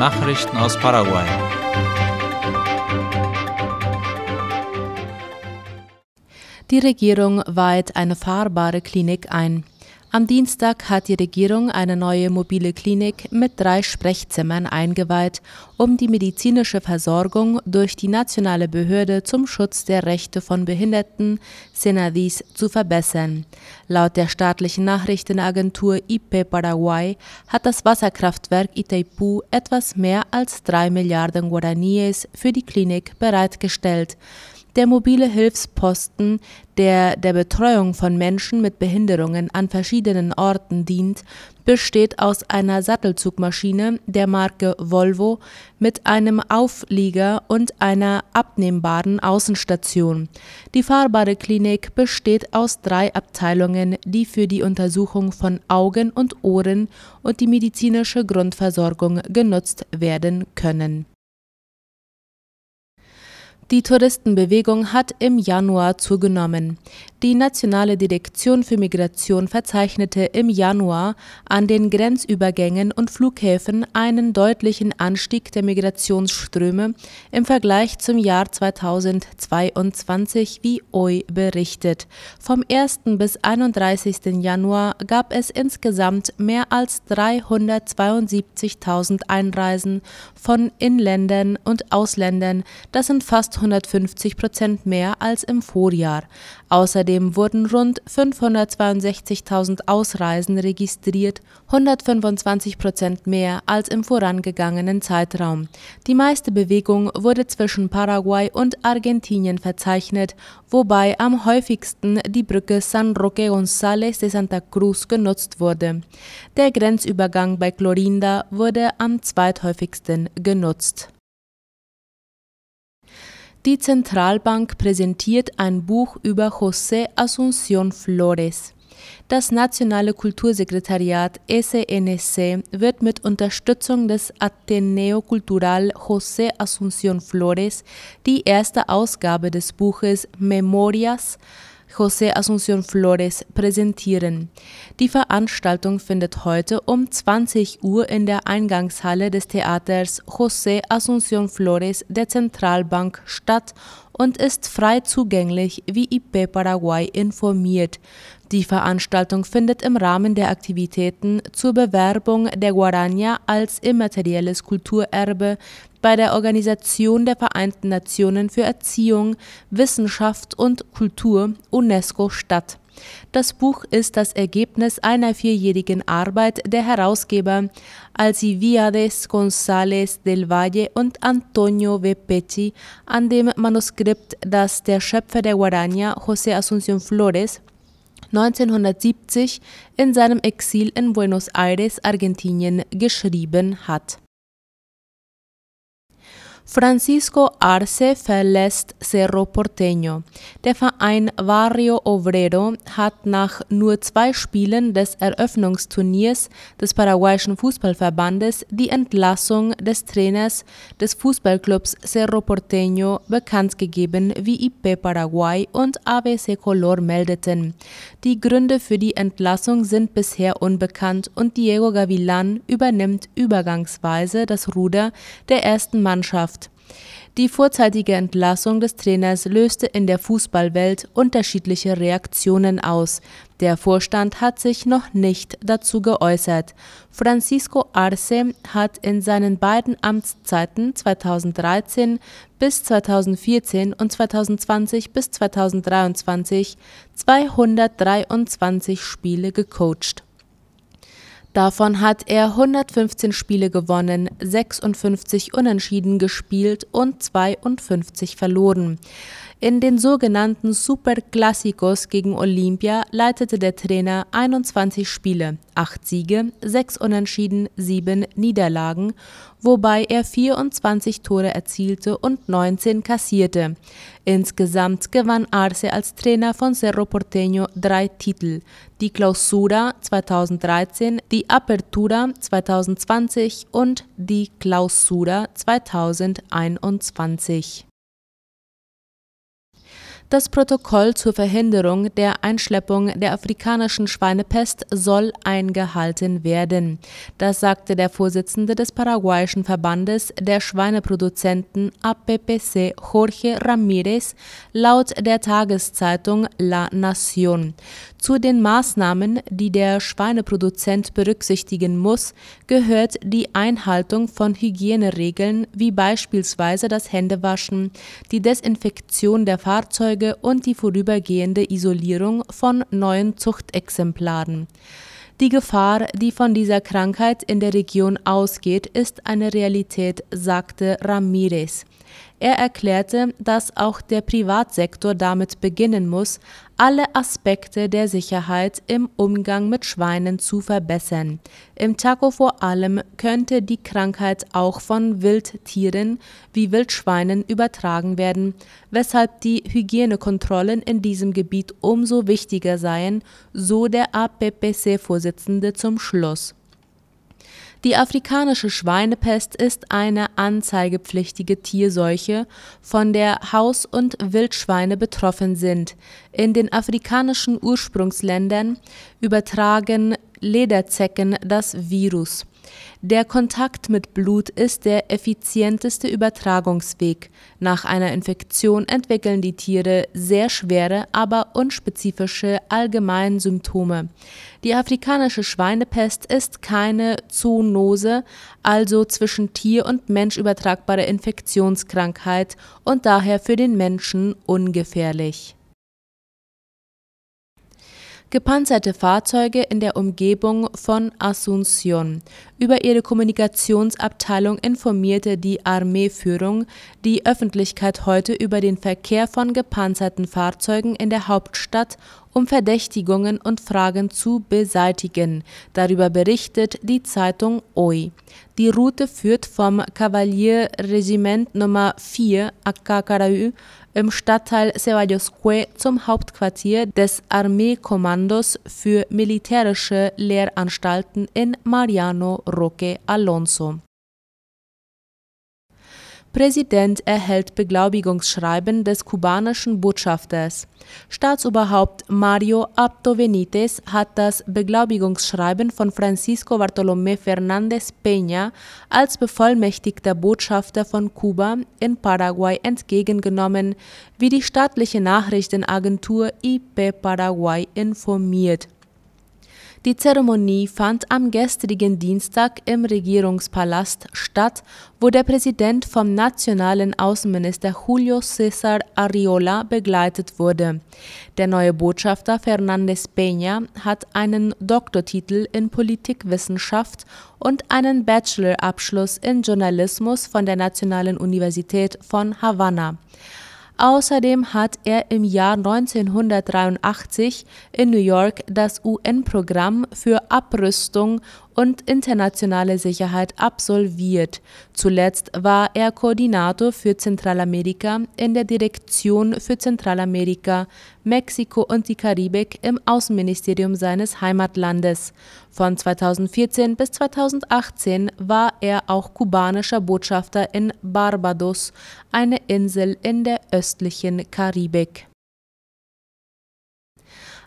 Nachrichten aus Paraguay. Die Regierung weiht eine fahrbare Klinik ein. Am Dienstag hat die Regierung eine neue mobile Klinik mit drei Sprechzimmern eingeweiht, um die medizinische Versorgung durch die nationale Behörde zum Schutz der Rechte von Behinderten, Senadis, zu verbessern. Laut der staatlichen Nachrichtenagentur IP Paraguay hat das Wasserkraftwerk Itaipu etwas mehr als drei Milliarden Guaraníes für die Klinik bereitgestellt. Der mobile Hilfsposten, der der Betreuung von Menschen mit Behinderungen an verschiedenen Orten dient, besteht aus einer Sattelzugmaschine der Marke Volvo mit einem Auflieger und einer abnehmbaren Außenstation. Die fahrbare Klinik besteht aus drei Abteilungen, die für die Untersuchung von Augen und Ohren und die medizinische Grundversorgung genutzt werden können die Touristenbewegung hat im Januar zugenommen. Die Nationale Direktion für Migration verzeichnete im Januar an den Grenzübergängen und Flughäfen einen deutlichen Anstieg der Migrationsströme im Vergleich zum Jahr 2022, wie OI berichtet. Vom 1. bis 31. Januar gab es insgesamt mehr als 372.000 Einreisen von Inländern und Ausländern. Das sind fast 150 Prozent mehr als im Vorjahr. Außerdem wurden rund 562.000 Ausreisen registriert, 125 Prozent mehr als im vorangegangenen Zeitraum. Die meiste Bewegung wurde zwischen Paraguay und Argentinien verzeichnet, wobei am häufigsten die Brücke San Roque González de Santa Cruz genutzt wurde. Der Grenzübergang bei Clorinda wurde am zweithäufigsten genutzt. Die Zentralbank präsentiert ein Buch über José Asunción Flores. Das Nationale Kultursekretariat SNC wird mit Unterstützung des Ateneo Cultural José Asunción Flores die erste Ausgabe des Buches Memorias José Asunción Flores präsentieren. Die Veranstaltung findet heute um 20 Uhr in der Eingangshalle des Theaters José Asunción Flores der Zentralbank statt und ist frei zugänglich, wie IP Paraguay informiert. Die Veranstaltung findet im Rahmen der Aktivitäten zur Bewerbung der Guarania als immaterielles Kulturerbe bei der Organisation der Vereinten Nationen für Erziehung, Wissenschaft und Kultur UNESCO statt. Das Buch ist das Ergebnis einer vierjährigen Arbeit der Herausgeber Alcibiades González del Valle und Antonio Vepetti an dem Manuskript, das der Schöpfer der Guarania, José Asunción Flores, 1970 in seinem Exil in Buenos Aires, Argentinien, geschrieben hat Francisco Arce verlässt Cerro Porteño. Der Verein Barrio Obrero hat nach nur zwei Spielen des Eröffnungsturniers des paraguayischen Fußballverbandes die Entlassung des Trainers des Fußballclubs Cerro Porteño bekannt gegeben, wie IP Paraguay und ABC Color meldeten. Die Gründe für die Entlassung sind bisher unbekannt und Diego Gavilan übernimmt übergangsweise das Ruder der ersten Mannschaft. Die vorzeitige Entlassung des Trainers löste in der Fußballwelt unterschiedliche Reaktionen aus. Der Vorstand hat sich noch nicht dazu geäußert. Francisco Arce hat in seinen beiden Amtszeiten 2013 bis 2014 und 2020 bis 2023 223 Spiele gecoacht. Davon hat er 115 Spiele gewonnen, 56 Unentschieden gespielt und 52 verloren. In den sogenannten Superclásicos gegen Olympia leitete der Trainer 21 Spiele, 8 Siege, 6 Unentschieden, 7 Niederlagen, wobei er 24 Tore erzielte und 19 kassierte. Insgesamt gewann Arce als Trainer von Cerro Porteño drei Titel, die Clausura 2013, die Apertura 2020 und die Clausura 2021. Das Protokoll zur Verhinderung der Einschleppung der afrikanischen Schweinepest soll eingehalten werden. Das sagte der Vorsitzende des paraguayischen Verbandes der Schweineproduzenten APPC Jorge Ramírez laut der Tageszeitung La Nación. Zu den Maßnahmen, die der Schweineproduzent berücksichtigen muss, gehört die Einhaltung von Hygieneregeln wie beispielsweise das Händewaschen, die Desinfektion der Fahrzeuge und die vorübergehende Isolierung von neuen Zuchtexemplaren. Die Gefahr, die von dieser Krankheit in der Region ausgeht, ist eine Realität, sagte Ramirez. Er erklärte, dass auch der Privatsektor damit beginnen muss, alle Aspekte der Sicherheit im Umgang mit Schweinen zu verbessern. Im Taco vor allem könnte die Krankheit auch von Wildtieren wie Wildschweinen übertragen werden, weshalb die Hygienekontrollen in diesem Gebiet umso wichtiger seien, so der APPC-Vorsitzende zum Schluss. Die afrikanische Schweinepest ist eine anzeigepflichtige Tierseuche, von der Haus und Wildschweine betroffen sind. In den afrikanischen Ursprungsländern übertragen Lederzecken das Virus der Kontakt mit Blut ist der effizienteste Übertragungsweg. Nach einer Infektion entwickeln die Tiere sehr schwere, aber unspezifische Allgemeinsymptome. Die afrikanische Schweinepest ist keine Zoonose, also zwischen Tier und Mensch übertragbare Infektionskrankheit und daher für den Menschen ungefährlich gepanzerte Fahrzeuge in der Umgebung von Asunción. Über ihre Kommunikationsabteilung informierte die Armeeführung die Öffentlichkeit heute über den Verkehr von gepanzerten Fahrzeugen in der Hauptstadt, um Verdächtigungen und Fragen zu beseitigen. Darüber berichtet die Zeitung OI. Die Route führt vom Kavalierregiment Nummer 4 Akakaraü im Stadtteil Ceballos-Cue zum Hauptquartier des Armeekommandos für militärische Lehranstalten in Mariano Roque Alonso Präsident erhält Beglaubigungsschreiben des kubanischen Botschafters. Staatsoberhaupt Mario Abdo Benitez hat das Beglaubigungsschreiben von Francisco Bartolomé Fernández Peña als bevollmächtigter Botschafter von Kuba in Paraguay entgegengenommen, wie die staatliche Nachrichtenagentur IP Paraguay informiert die Zeremonie fand am gestrigen Dienstag im Regierungspalast statt, wo der Präsident vom nationalen Außenminister Julio César Arriola begleitet wurde. Der neue Botschafter Fernández Peña hat einen Doktortitel in Politikwissenschaft und einen Bachelorabschluss in Journalismus von der Nationalen Universität von Havanna. Außerdem hat er im Jahr 1983 in New York das UN-Programm für Abrüstung und internationale Sicherheit absolviert. Zuletzt war er Koordinator für Zentralamerika in der Direktion für Zentralamerika, Mexiko und die Karibik im Außenministerium seines Heimatlandes. Von 2014 bis 2018 war er auch kubanischer Botschafter in Barbados, eine Insel in der östlichen Karibik.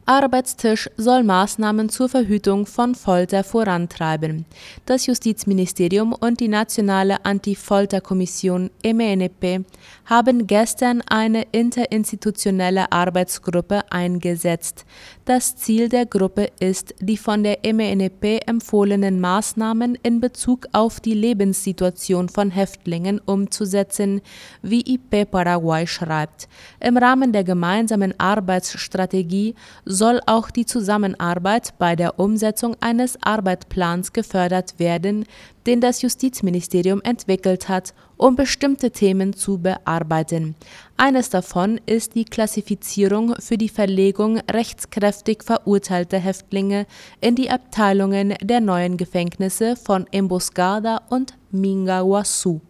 Arbeitstisch soll Maßnahmen zur Verhütung von Folter vorantreiben. Das Justizministerium und die Nationale Anti-Folter-Kommission MNP haben gestern eine interinstitutionelle Arbeitsgruppe eingesetzt. Das Ziel der Gruppe ist, die von der MNP empfohlenen Maßnahmen in Bezug auf die Lebenssituation von Häftlingen umzusetzen, wie IP Paraguay schreibt. Im Rahmen der gemeinsamen Arbeitsstrategie soll auch die Zusammenarbeit bei der Umsetzung eines Arbeitsplans gefördert werden, den das Justizministerium entwickelt hat, um bestimmte Themen zu bearbeiten. Eines davon ist die Klassifizierung für die Verlegung rechtskräftig verurteilter Häftlinge in die Abteilungen der neuen Gefängnisse von Emboscada und Mingaguazu.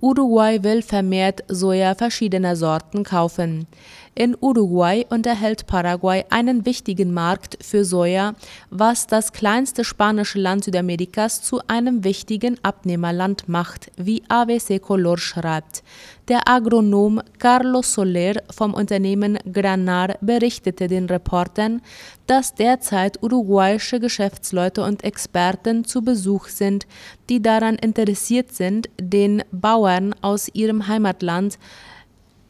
Uruguay will vermehrt Soja verschiedener Sorten kaufen. In Uruguay unterhält Paraguay einen wichtigen Markt für Soja, was das kleinste spanische Land Südamerikas zu einem wichtigen Abnehmerland macht, wie ABC Color schreibt. Der Agronom Carlos Soler vom Unternehmen Granar berichtete den Reportern, dass derzeit uruguayische Geschäftsleute und Experten zu Besuch sind, die daran interessiert sind, den Bauern aus ihrem Heimatland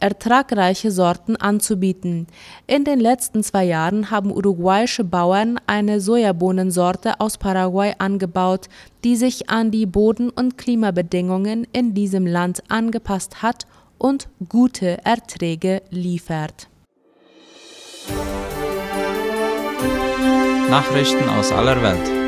ertragreiche Sorten anzubieten. In den letzten zwei Jahren haben uruguayische Bauern eine Sojabohnensorte aus Paraguay angebaut, die sich an die Boden- und Klimabedingungen in diesem Land angepasst hat und gute Erträge liefert. Nachrichten aus aller Welt.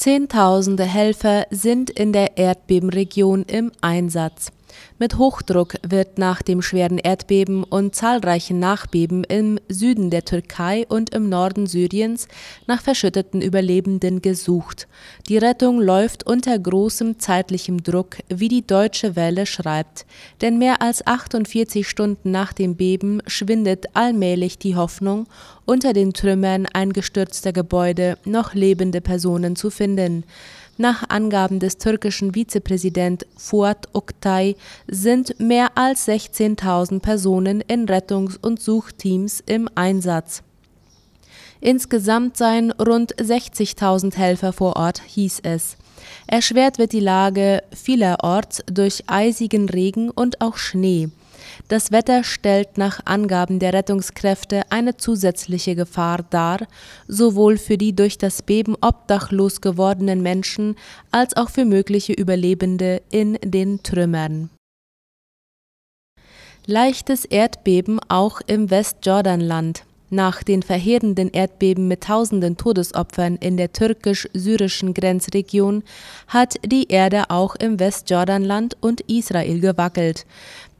Zehntausende Helfer sind in der Erdbebenregion im Einsatz. Mit Hochdruck wird nach dem schweren Erdbeben und zahlreichen Nachbeben im Süden der Türkei und im Norden Syriens nach verschütteten Überlebenden gesucht. Die Rettung läuft unter großem zeitlichem Druck, wie die Deutsche Welle schreibt. Denn mehr als 48 Stunden nach dem Beben schwindet allmählich die Hoffnung, unter den Trümmern eingestürzter Gebäude noch lebende Personen zu finden. Nach Angaben des türkischen Vizepräsident Fuat Oktay sind mehr als 16.000 Personen in Rettungs- und Suchteams im Einsatz. Insgesamt seien rund 60.000 Helfer vor Ort, hieß es. Erschwert wird die Lage vielerorts durch eisigen Regen und auch Schnee. Das Wetter stellt nach Angaben der Rettungskräfte eine zusätzliche Gefahr dar, sowohl für die durch das Beben obdachlos gewordenen Menschen als auch für mögliche Überlebende in den Trümmern. Leichtes Erdbeben auch im Westjordanland. Nach den verheerenden Erdbeben mit tausenden Todesopfern in der türkisch-syrischen Grenzregion hat die Erde auch im Westjordanland und Israel gewackelt.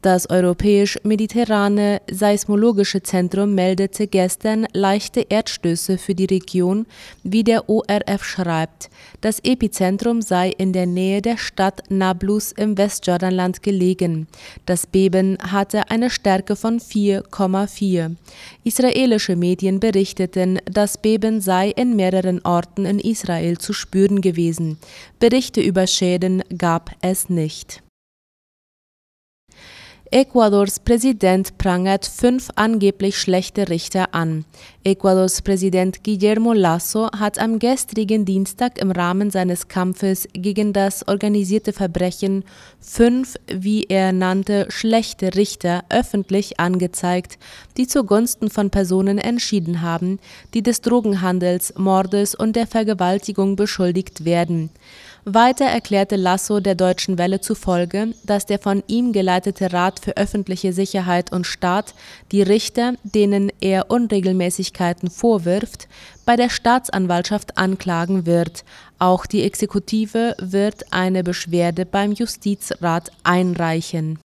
Das Europäisch-Mediterrane Seismologische Zentrum meldete gestern leichte Erdstöße für die Region, wie der ORF schreibt. Das Epizentrum sei in der Nähe der Stadt Nablus im Westjordanland gelegen. Das Beben hatte eine Stärke von 4,4. Israelische Medien berichteten, das Beben sei in mehreren Orten in Israel zu spüren gewesen. Berichte über Schäden gab es nicht. Ecuadors Präsident prangert fünf angeblich schlechte Richter an. Ecuadors Präsident Guillermo Lasso hat am gestrigen Dienstag im Rahmen seines Kampfes gegen das organisierte Verbrechen fünf, wie er nannte, schlechte Richter öffentlich angezeigt, die zugunsten von Personen entschieden haben, die des Drogenhandels, Mordes und der Vergewaltigung beschuldigt werden. Weiter erklärte Lasso der Deutschen Welle zufolge, dass der von ihm geleitete Rat für öffentliche Sicherheit und Staat die Richter, denen er Unregelmäßigkeiten vorwirft, bei der Staatsanwaltschaft anklagen wird. Auch die Exekutive wird eine Beschwerde beim Justizrat einreichen.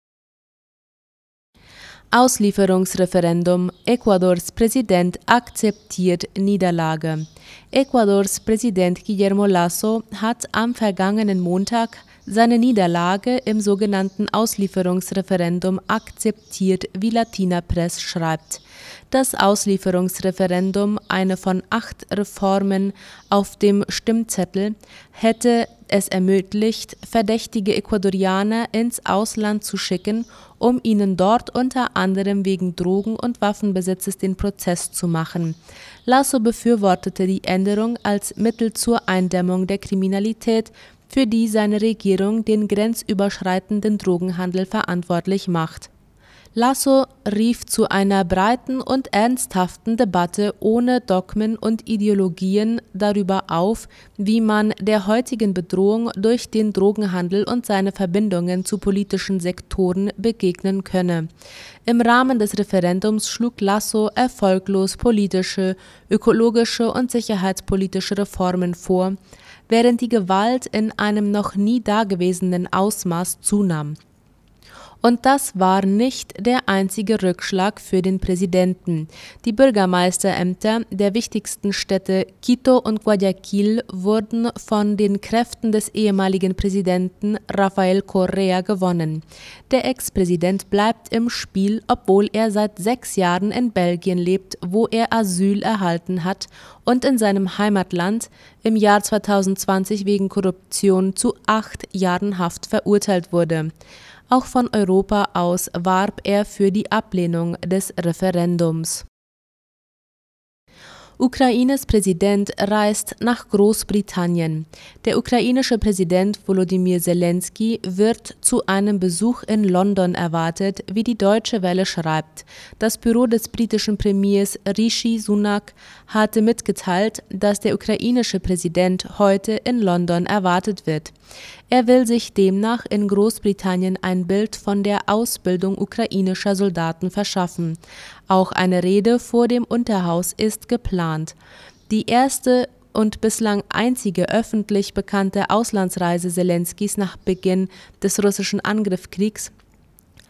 Auslieferungsreferendum. Ecuadors Präsident akzeptiert Niederlage. Ecuadors Präsident Guillermo Lasso hat am vergangenen Montag seine Niederlage im sogenannten Auslieferungsreferendum akzeptiert, wie Latina Press schreibt. Das Auslieferungsreferendum, eine von acht Reformen auf dem Stimmzettel, hätte es ermöglicht, verdächtige Ecuadorianer ins Ausland zu schicken, um ihnen dort unter anderem wegen Drogen- und Waffenbesitzes den Prozess zu machen. Lasso befürwortete die Änderung als Mittel zur Eindämmung der Kriminalität, für die seine Regierung den grenzüberschreitenden Drogenhandel verantwortlich macht. Lasso rief zu einer breiten und ernsthaften Debatte ohne Dogmen und Ideologien darüber auf, wie man der heutigen Bedrohung durch den Drogenhandel und seine Verbindungen zu politischen Sektoren begegnen könne. Im Rahmen des Referendums schlug Lasso erfolglos politische, ökologische und sicherheitspolitische Reformen vor, während die Gewalt in einem noch nie dagewesenen Ausmaß zunahm. Und das war nicht der einzige Rückschlag für den Präsidenten. Die Bürgermeisterämter der wichtigsten Städte Quito und Guayaquil wurden von den Kräften des ehemaligen Präsidenten Rafael Correa gewonnen. Der Ex-Präsident bleibt im Spiel, obwohl er seit sechs Jahren in Belgien lebt, wo er Asyl erhalten hat und in seinem Heimatland im Jahr 2020 wegen Korruption zu acht Jahren Haft verurteilt wurde. Auch von Europa aus warb er für die Ablehnung des Referendums. Ukraines Präsident reist nach Großbritannien. Der ukrainische Präsident Volodymyr Zelensky wird zu einem Besuch in London erwartet, wie die Deutsche Welle schreibt. Das Büro des britischen Premiers Rishi Sunak hatte mitgeteilt, dass der ukrainische Präsident heute in London erwartet wird. Er will sich demnach in Großbritannien ein Bild von der Ausbildung ukrainischer Soldaten verschaffen. Auch eine Rede vor dem Unterhaus ist geplant. Die erste und bislang einzige öffentlich bekannte Auslandsreise Zelenskis nach Beginn des russischen Angriffskriegs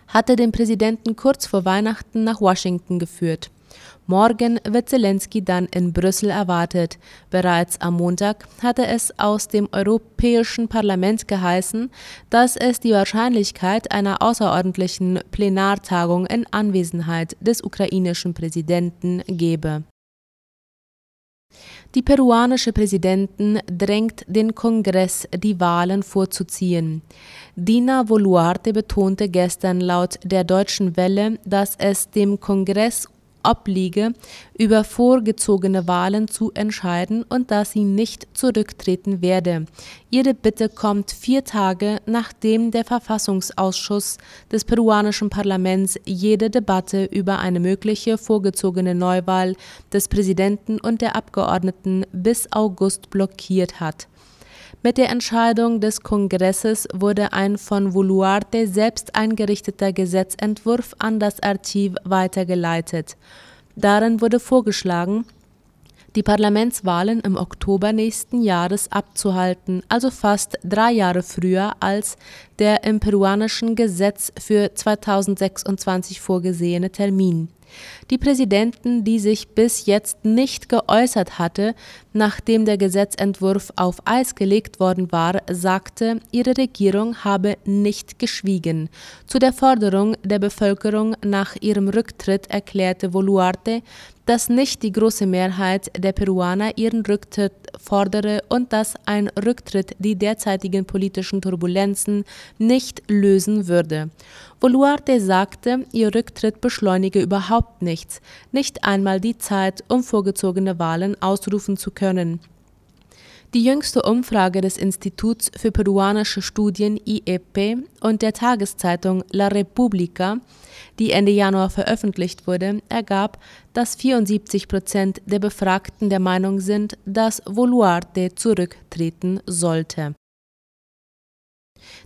hatte den Präsidenten kurz vor Weihnachten nach Washington geführt. Morgen wird Zelensky dann in Brüssel erwartet. Bereits am Montag hatte es aus dem Europäischen Parlament geheißen, dass es die Wahrscheinlichkeit einer außerordentlichen Plenartagung in Anwesenheit des ukrainischen Präsidenten gebe. Die peruanische Präsidentin drängt den Kongress, die Wahlen vorzuziehen. Dina Boluarte betonte gestern laut der Deutschen Welle, dass es dem Kongress obliege, über vorgezogene Wahlen zu entscheiden und dass sie nicht zurücktreten werde. Ihre Bitte kommt vier Tage, nachdem der Verfassungsausschuss des peruanischen Parlaments jede Debatte über eine mögliche vorgezogene Neuwahl des Präsidenten und der Abgeordneten bis August blockiert hat. Mit der Entscheidung des Kongresses wurde ein von Voluarte selbst eingerichteter Gesetzentwurf an das Archiv weitergeleitet. Darin wurde vorgeschlagen, die Parlamentswahlen im Oktober nächsten Jahres abzuhalten, also fast drei Jahre früher als der im peruanischen Gesetz für 2026 vorgesehene Termin. Die Präsidentin, die sich bis jetzt nicht geäußert hatte, nachdem der Gesetzentwurf auf Eis gelegt worden war, sagte, ihre Regierung habe nicht geschwiegen. Zu der Forderung der Bevölkerung nach ihrem Rücktritt erklärte Voluarte, dass nicht die große Mehrheit der Peruaner ihren Rücktritt fordere und dass ein Rücktritt die derzeitigen politischen Turbulenzen nicht lösen würde. Boluarte sagte, ihr Rücktritt beschleunige überhaupt nichts, nicht einmal die Zeit, um vorgezogene Wahlen ausrufen zu können. Die jüngste Umfrage des Instituts für peruanische Studien IEP und der Tageszeitung La Repubblica, die Ende Januar veröffentlicht wurde, ergab, dass 74 Prozent der Befragten der Meinung sind, dass Voluarte zurücktreten sollte.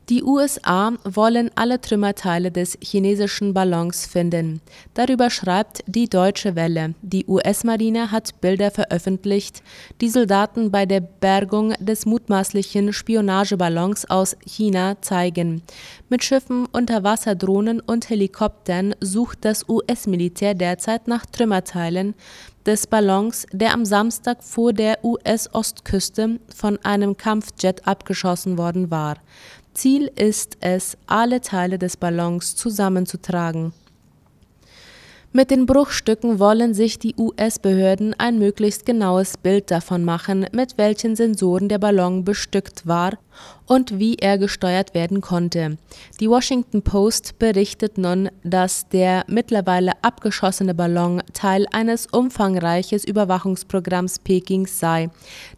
Die USA wollen alle Trümmerteile des chinesischen Ballons finden. Darüber schreibt die Deutsche Welle. Die US-Marine hat Bilder veröffentlicht, die Soldaten bei der Bergung des mutmaßlichen Spionageballons aus China zeigen. Mit Schiffen, Unterwasserdrohnen und Helikoptern sucht das US-Militär derzeit nach Trümmerteilen des Ballons, der am Samstag vor der US-Ostküste von einem Kampfjet abgeschossen worden war. Ziel ist es, alle Teile des Ballons zusammenzutragen. Mit den Bruchstücken wollen sich die US-Behörden ein möglichst genaues Bild davon machen, mit welchen Sensoren der Ballon bestückt war und wie er gesteuert werden konnte. Die Washington Post berichtet nun, dass der mittlerweile abgeschossene Ballon Teil eines umfangreiches Überwachungsprogramms Pekings sei.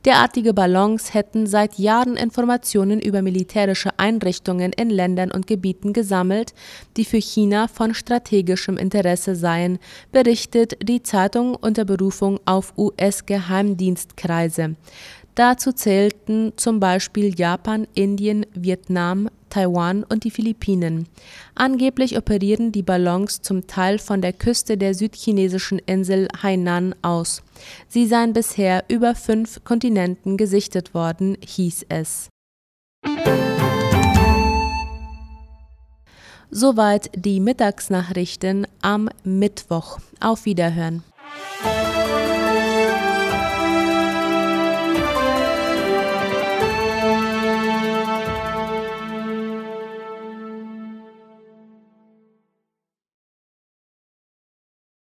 Derartige Ballons hätten seit Jahren Informationen über militärische Einrichtungen in Ländern und Gebieten gesammelt, die für China von strategischem Interesse seien, berichtet die Zeitung unter Berufung auf US-Geheimdienstkreise. Dazu zählten zum Beispiel Japan, Indien, Vietnam, Taiwan und die Philippinen. Angeblich operieren die Ballons zum Teil von der Küste der südchinesischen Insel Hainan aus. Sie seien bisher über fünf Kontinenten gesichtet worden, hieß es. Soweit die Mittagsnachrichten am Mittwoch. Auf Wiederhören.